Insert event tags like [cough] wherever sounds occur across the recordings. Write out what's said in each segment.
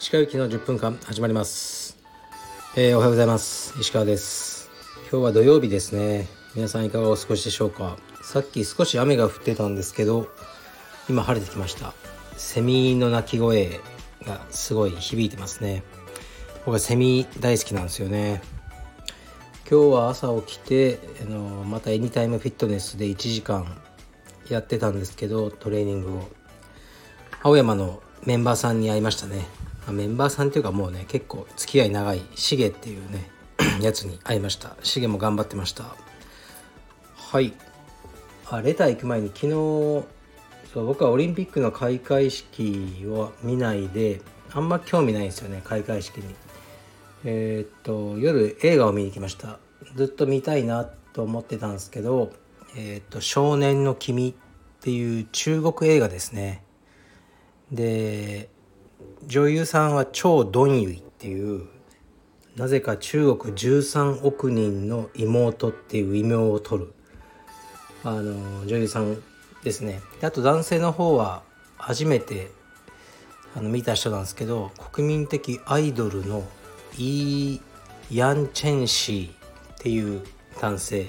石川行きの10分間始まります、えー、おはようございます。石川です。今日は土曜日ですね。皆さんいかがお過ごしでしょうか。さっき少し雨が降ってたんですけど今晴れてきました。セミの鳴き声がすごい響いてますね。僕はセミ大好きなんですよね。今日は朝起きてあのまたエニタイムフィットネスで1時間やってたんですけどトレーニングを。青山のメンバーさんに会いましたね。メンバーさんっていうかもうね結構付き合い長いシゲっていうね [clears throat] やつに会いました。シゲも頑張ってました。はい。あレター行く前に昨日そう僕はオリンピックの開会式を見ないであんま興味ないんですよね開会式に。え、っと夜映画を見に来ました。ずっと見たいなと思ってたんですけど「え、っと少年の君」っていう中国映画ですね。で女優さんは張ドンユイっていうなぜか中国13億人の妹っていう異名を取るあの女優さんですね。あと男性の方は初めてあの見た人なんですけど国民的アイドルのイー・ヤン・チェンシーっていう男性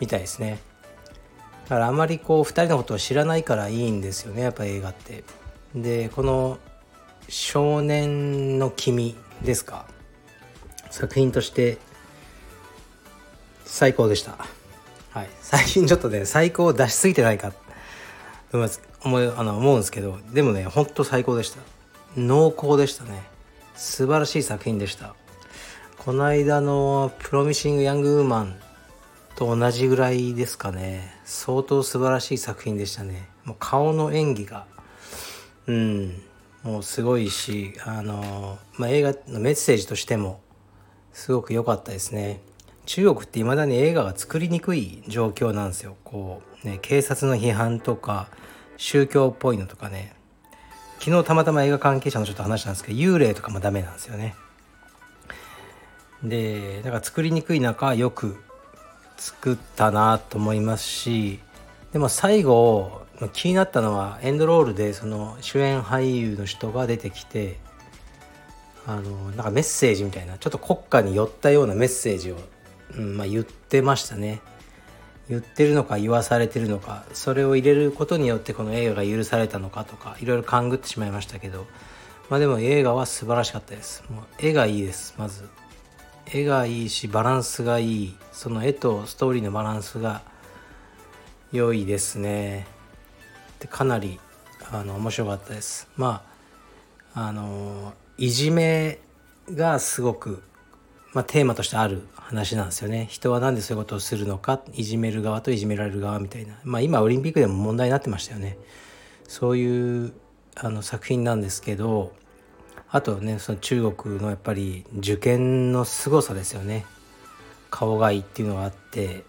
みたいですね。だからあまりこう2人のことを知らないからいいんですよねやっぱ映画って。でこの少年の君ですか？作品として最高でした。はい。最近ちょっとね最高を出しすぎてないか思いあの思うんですけどでもねほんと最高でした。濃厚でしたね。素晴らしい作品でした。この間の「プロミシング・ヤング・ウーマン」と同じぐらいですかね。相当素晴らしい作品でしたね。もう顔の演技が。うん。もうすごいしあの、まあ、映画のメッセージとしてもすごく良かったですね。中国っていまだに映画が作りにくい状況なんですよ。こうね警察の批判とか宗教っぽいのとかね。昨日たまたま映画関係者の人と話したんですけど幽霊とかもダメなんですよね。でだから作りにくい中よく作ったなと思いますしでも最後気になったのはエンドロールでその主演俳優の人が出てきてあのなんかメッセージみたいなちょっと国家に寄ったようなメッセージを、うんまあ、言ってましたね。言ってるのか言わされてるのかそれを入れることによってこの映画が許されたのかとかいろいろ勘ぐってしまいましたけどまあでも映画は素晴らしかったです。もう絵がいいですまず。絵がいいしバランスがいい。その絵とストーリーのバランスが良いですね。でかなりあの面白かったです。まああのいじめがすごく、まあ、テーマとしてある話なんですよね。人は何でそういうことをするのか？いじめる側といじめられる側みたいな。まあ今オリンピックでも問題になってましたよね。そういうあの作品なんですけどあとねその中国のやっぱり受験の凄さですよね。顔がいいっていうのがあって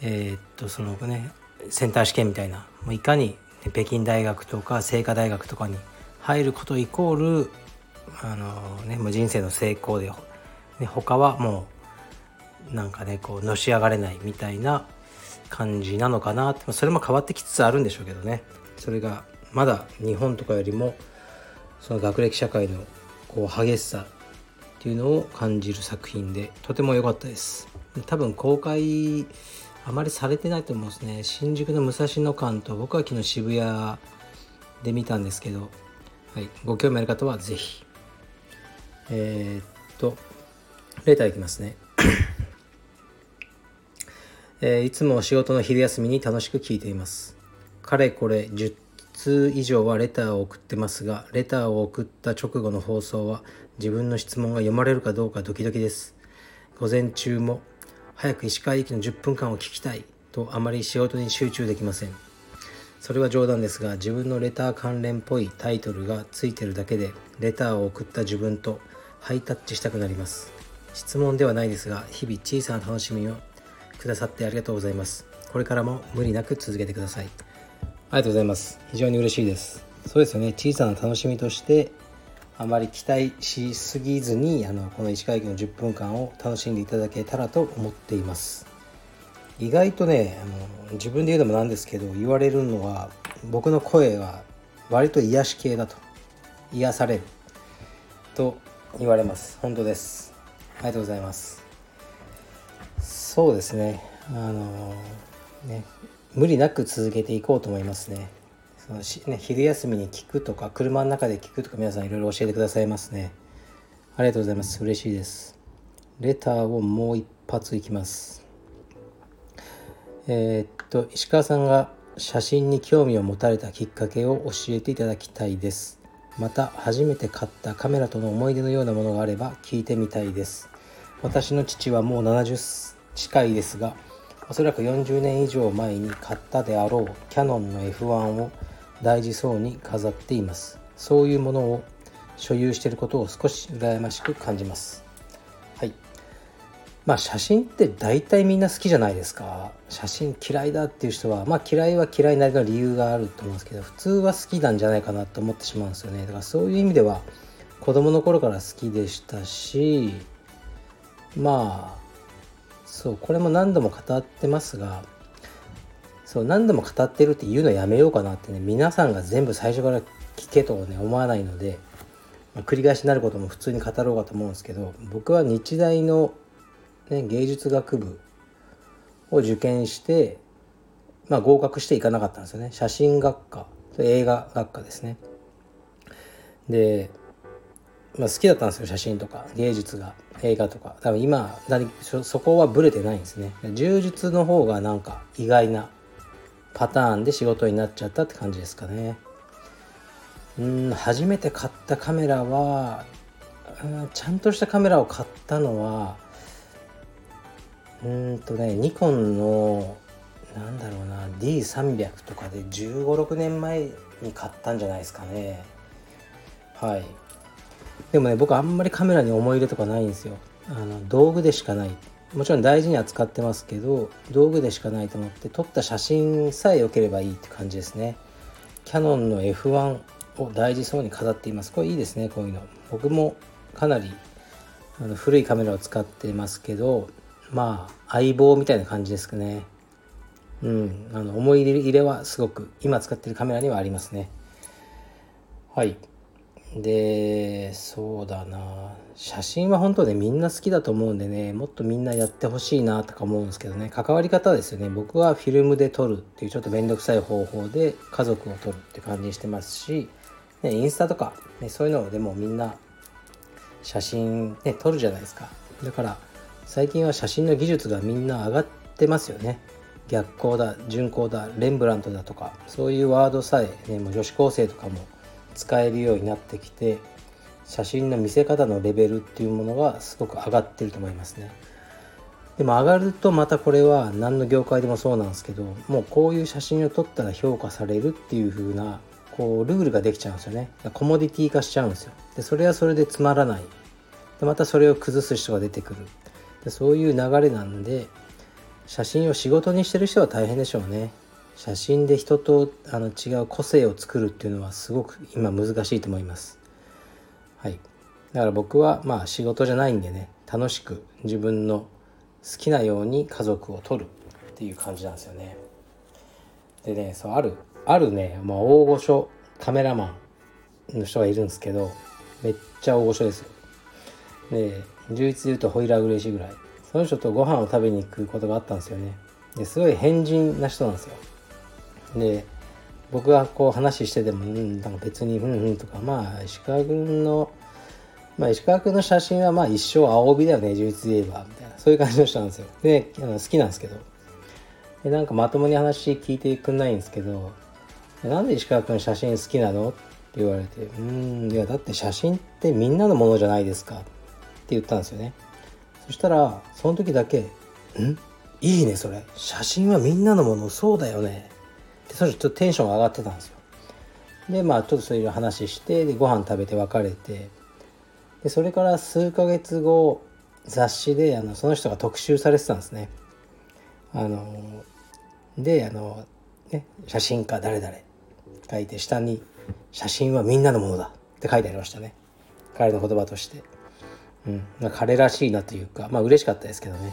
えー、っとそのねセンター試験みたいな。もういかに北京大学とか清華大学とかに入ることイコールあの、ね、もう人生の成功で、ね、他はもうなんかねこうのし上がれないみたいな感じなのかなって。それも変わってきつつあるんでしょうけどね。それがまだ日本とかよりもその学歴社会のこう激しさっていうのを感じる作品でとても良かったです。多分公開あまりされてないと思うんですね。新宿の武蔵野館と僕は昨日渋谷で見たんですけど、はい、ご興味ある方は是非えー、っとレターいきますね。えー、いつも仕事の昼休みに楽しく聞いています。かれこれ10通以上はレターを送ってますがレターを送った直後の放送は自分の質問が読まれるかどうかドキドキです。午前中も早く石川行きの10分間を聞きたいとあまり仕事に集中できません。それは冗談ですが自分のレター関連っぽいタイトルがついてるだけでレターを送った自分とハイタッチしたくなります。質問ではないですが日々小さな楽しみをくださってありがとうございます。これからも無理なく続けてください。ありがとうございます。非常に嬉しいです。そうですよね。小さな楽しみとしてあまり期待しすぎずにあのこの石川駅の10分間を楽しんでいただけたらと思っています。意外とねあの自分で言うのもなんですけど言われるのは僕の声は割と癒し系だと。癒されると言われます。本当です。ありがとうございます。そうですね。あのね無理なく続けていこうと思いますね。そのし、ね、昼休みに聞くとか車の中で聞くとか皆さんいろいろ教えてくださいますね。ありがとうございます。嬉しいです。レターをもう一発いきます。えー、っと石川さんが写真に興味を持たれたきっかけを教えていただきたいです。また初めて買ったカメラとの思い出のようなものがあれば聞いてみたいです。私の父はもう70近いですがおそらく40年以上前に買ったであろうキャノンの F1 を大事そうに飾っています。そういうものを所有していることを少し羨ましく感じます。まあ写真って大体みんな好きじゃないですか。写真嫌いだっていう人はまあ嫌いは嫌いなりの理由があると思うんですけど普通は好きなんじゃないかなと思ってしまうんですよね。だからそういう意味では子供の頃から好きでしたしまあそうこれも何度も語ってますがそう何度も語ってるって言うのやめようかなってね皆さんが全部最初から聞けとね思わないので、まあ、繰り返しになることも普通に語ろうかと思うんですけど僕は日大のね、芸術学部を受験して、まあ、合格していかなかったんですよね。写真学科。映画学科ですね。で、まあ、好きだったんですよ写真とか。芸術が映画とか。多分今そこはブレてないんですね。柔術の方がなんか意外なパターンで仕事になっちゃったって感じですかね。うん初めて買ったカメラはちゃんとしたカメラを買ったのはうんとねニコンのなんだろうな D300 とかで1 5 6年前に買ったんじゃないですかね。はい。でもね僕あんまりカメラに思い入れとかないんですよ。あの道具でしかない。もちろん大事に扱ってますけど道具でしかないと思って撮った写真さえ良ければいいって感じですね。キヤノンの F1 を大事そうに飾っています。これいいですねこういうの。僕もかなりあの古いカメラを使ってますけどまあ相棒みたいな感じですかね。うん。あの思い入れはすごく今使ってるカメラにはありますね。はい。でそうだな。写真は本当ねみんな好きだと思うんでねもっとみんなやってほしいなとか思うんですけどね。関わり方ですよね。僕はフィルムで撮るっていうちょっと面倒くさい方法で家族を撮るって感じにしてますし、ね、インスタとか、ね、そういうのでもみんな写真ね撮るじゃないですか。だから最近は写真の技術がみんな上がってますよね。逆光だ順光だレンブラントだとかそういうワードさえ、ね、もう女子高生とかも使えるようになってきて写真の見せ方のレベルっていうものがすごく上がってると思いますね。でも上がるとまたこれは何の業界でもそうなんですけどもうこういう写真を撮ったら評価されるっていう風なこうルールができちゃうんですよね。コモディティ化しちゃうんですよ。でそれはそれでつまらない。でまたそれを崩す人が出てくる。そういう流れなんで写真を仕事にしてる人は大変でしょうね。写真で人とあの違う個性を作るっていうのはすごく今難しいと思います。はい。だから僕はまあ仕事じゃないんでね楽しく自分の好きなように家族を撮るっていう感じなんですよね。でねそうあるあるね、まあ、大御所カメラマンの人がいるんですけどめっちゃ大御所ですよ。で11で言うとホイラー嬉しいぐらい。その人とご飯を食べに行くことがあったんですよね。ですごい変人な人なんですよ。で僕がこう話してても、うん、なんか別にうんうんとかまあ石川君のまあ石川君の写真はまあ一生青帯だよね11で言えばみたいな。そういう感じの人なんですよ。であの好きなんですけど。でなんかまともに話聞いてくんないんですけどなんで石川君写真好きなの？って言われてうんいやだって写真ってみんなのものじゃないですか言ったんですよね。そしたらその時だけ「ん？いいねそれ。写真はみんなのもの。そうだよね」ってそれちょっとテンション上がってたんですよ。でまあちょっとそういう話してでご飯食べて別れてでそれから数ヶ月後雑誌であのその人が特集されてたんですね。あのであの、ね、写真家誰々書いて下に「写真はみんなのものだ」って書いてありましたね。彼の言葉として。うん。まあ、彼らしいなというかまあ嬉しかったですけどね。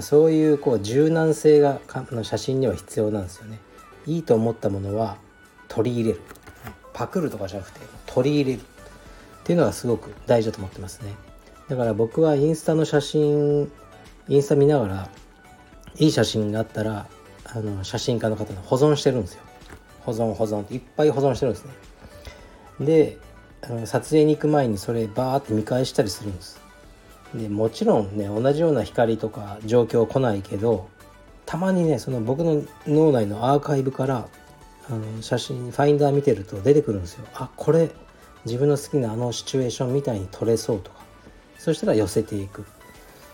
そういうこう柔軟性がの写真には必要なんですよね。いいと思ったものは取り入れる。パクるとかじゃなくて取り入れる。っていうのがすごく大事だと思ってますね。だから僕はインスタの写真インスタ見ながらいい写真があったらあの写真家の方の保存してるんですよ。保存保存。っていっぱい保存してるんですね。であの撮影に行く前にそれバーって見返したりするんです。でもちろんね同じような光とか状況来ないけどたまにねその僕の脳内のアーカイブからあの写真ファインダー見てると出てくるんですよ。あこれ自分の好きなあのシチュエーションみたいに撮れそうとか。そしたら寄せていく。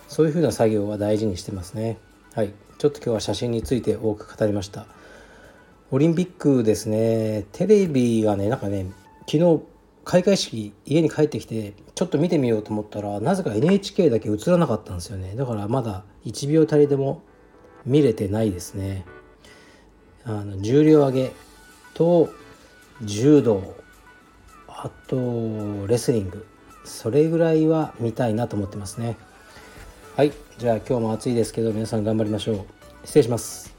そういうふうな作業は大事にしてますね。はい。ちょっと今日は写真について多く語りました。オリンピックですね。テレビがねなんかね昨日開会式家に帰ってきてちょっと見てみようと思ったらなぜか NHK だけ映らなかったんですよね。だからまだ1秒たりでも見れてないですね。あの重量上げと柔道あとレスリング。それぐらいは見たいなと思ってますね。はい。じゃあ今日も暑いですけど皆さん頑張りましょう。失礼します。